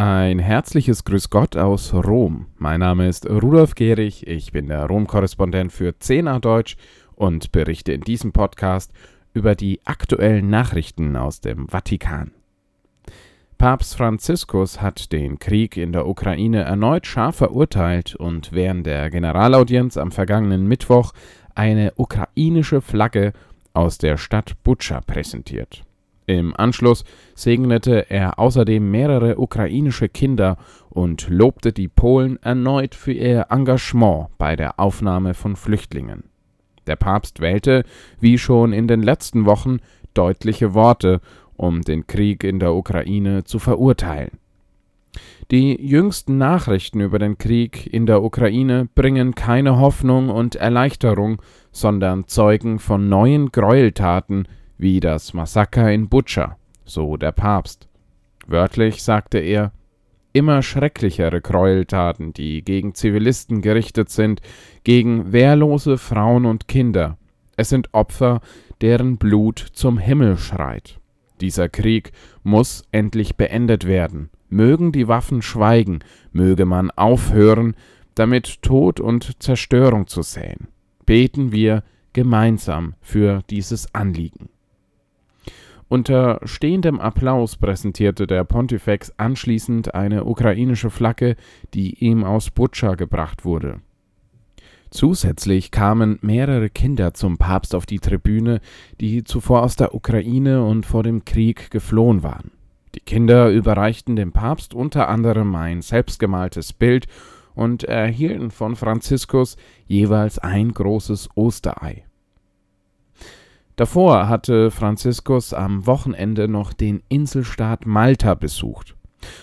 Ein herzliches Grüß Gott aus Rom. Mein Name ist Rudolf Gehrig, ich bin der Rom-Korrespondent für 10a Deutsch und berichte in diesem Podcast über die aktuellen Nachrichten aus dem Vatikan. Papst Franziskus hat den Krieg in der Ukraine erneut scharf verurteilt und während der Generalaudienz am vergangenen Mittwoch eine ukrainische Flagge aus der Stadt Butscha präsentiert. Im Anschluss segnete er außerdem mehrere ukrainische Kinder und lobte die Polen erneut für ihr Engagement bei der Aufnahme von Flüchtlingen. Der Papst wählte, wie schon in den letzten Wochen, deutliche Worte, um den Krieg in der Ukraine zu verurteilen. Die jüngsten Nachrichten über den Krieg in der Ukraine bringen keine Hoffnung und Erleichterung, sondern zeugen von neuen Gräueltaten, wie das Massaker in Butscha, so der Papst. Wörtlich sagte er, immer schrecklichere Gräueltaten, die gegen Zivilisten gerichtet sind, gegen wehrlose Frauen und Kinder. Es sind Opfer, deren Blut zum Himmel schreit. Dieser Krieg muss endlich beendet werden. Mögen die Waffen schweigen, möge man aufhören, damit Tod und Zerstörung zu säen. Beten wir gemeinsam für dieses Anliegen. Unter stehendem Applaus präsentierte der Pontifex anschließend eine ukrainische Flagge, die ihm aus Butscha gebracht wurde. Zusätzlich kamen mehrere Kinder zum Papst auf die Tribüne, die zuvor aus der Ukraine und vor dem Krieg geflohen waren. Die Kinder überreichten dem Papst unter anderem ein selbstgemaltes Bild und erhielten von Franziskus jeweils ein großes Osterei. Davor hatte Franziskus am Wochenende noch den Inselstaat Malta besucht.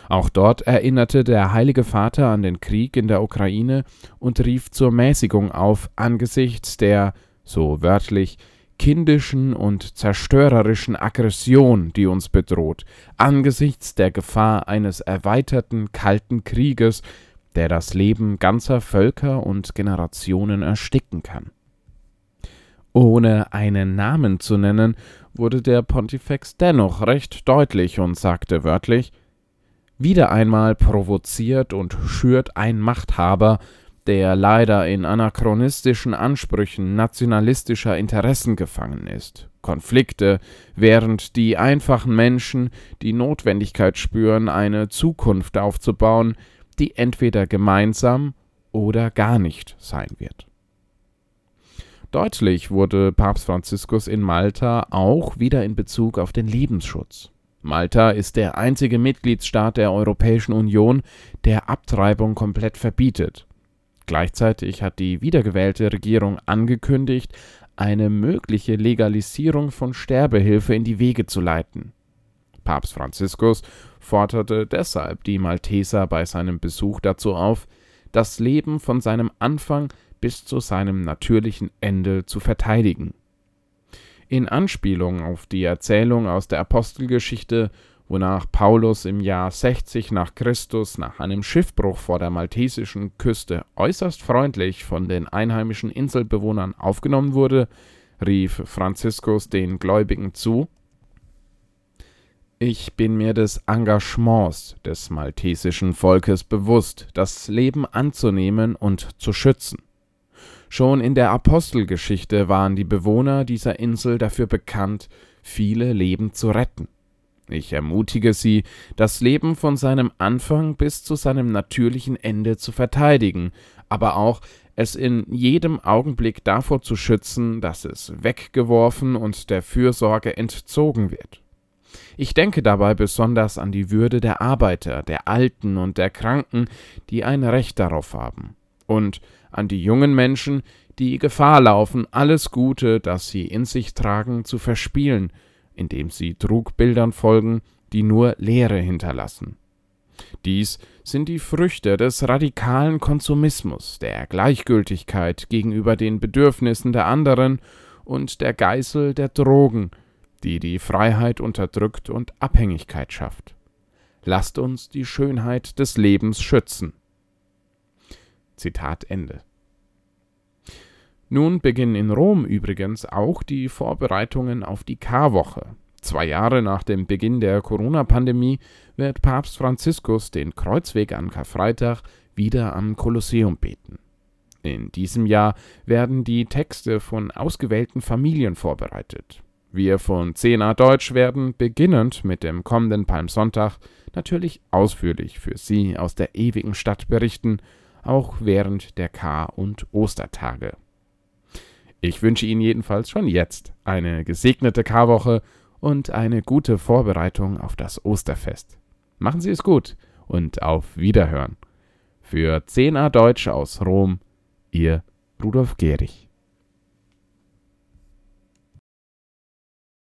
Auch dort erinnerte der Heilige Vater an den Krieg in der Ukraine und rief zur Mäßigung auf angesichts der, so wörtlich, kindischen und zerstörerischen Aggression, die uns bedroht, angesichts der Gefahr eines erweiterten Kalten Krieges, der das Leben ganzer Völker und Generationen ersticken kann. Ohne einen Namen zu nennen, wurde der Pontifex dennoch recht deutlich und sagte wörtlich Wieder einmal provoziert und schürt ein Machthaber, der leider in anachronistischen Ansprüchen nationalistischer Interessen gefangen ist. Konflikte, während die einfachen Menschen die Notwendigkeit spüren, eine Zukunft aufzubauen, die entweder gemeinsam oder gar nicht sein wird. Deutlich wurde Papst Franziskus in Malta auch wieder in Bezug auf den Lebensschutz. Malta ist der einzige Mitgliedsstaat der Europäischen Union, der Abtreibung komplett verbietet. Gleichzeitig hat die wiedergewählte Regierung angekündigt, eine mögliche Legalisierung von Sterbehilfe in die Wege zu leiten. Papst Franziskus forderte deshalb die Malteser bei seinem Besuch dazu auf, das Leben von seinem Anfang bis zu seinem natürlichen Ende zu verteidigen. In Anspielung auf die Erzählung aus der Apostelgeschichte, wonach Paulus im Jahr 60 nach Christus nach einem Schiffbruch vor der maltesischen Küste äußerst freundlich von den einheimischen Inselbewohnern aufgenommen wurde, rief Franziskus den Gläubigen zu Ich bin mir des Engagements des maltesischen Volkes bewusst, das Leben anzunehmen und zu schützen. Schon in der Apostelgeschichte waren die Bewohner dieser Insel dafür bekannt, viele Leben zu retten. Ich ermutige Sie, das Leben von seinem Anfang bis zu seinem natürlichen Ende zu verteidigen, aber auch es in jedem Augenblick davor zu schützen, dass es weggeworfen und der Fürsorge entzogen wird. Ich denke dabei besonders an die Würde der Arbeiter, der Alten und der Kranken, die ein Recht darauf haben und an die jungen Menschen, die Gefahr laufen, alles Gute, das sie in sich tragen, zu verspielen, indem sie Trugbildern folgen, die nur Leere hinterlassen. Dies sind die Früchte des radikalen Konsumismus, der Gleichgültigkeit gegenüber den Bedürfnissen der anderen und der Geißel der Drogen, die die Freiheit unterdrückt und Abhängigkeit schafft. Lasst uns die Schönheit des Lebens schützen. Zitat Ende. Nun beginnen in Rom übrigens auch die Vorbereitungen auf die Karwoche. Zwei Jahre nach dem Beginn der Corona-Pandemie wird Papst Franziskus den Kreuzweg an Karfreitag wieder am Kolosseum beten. In diesem Jahr werden die Texte von ausgewählten Familien vorbereitet. Wir von 10a Deutsch werden, beginnend mit dem kommenden Palmsonntag, natürlich ausführlich für Sie aus der ewigen Stadt berichten, auch während der Kar- und Ostertage. Ich wünsche Ihnen jedenfalls schon jetzt eine gesegnete Karwoche und eine gute Vorbereitung auf das Osterfest. Machen Sie es gut und auf Wiederhören. Für 10a Deutsch aus Rom, Ihr Rudolf Gehrig.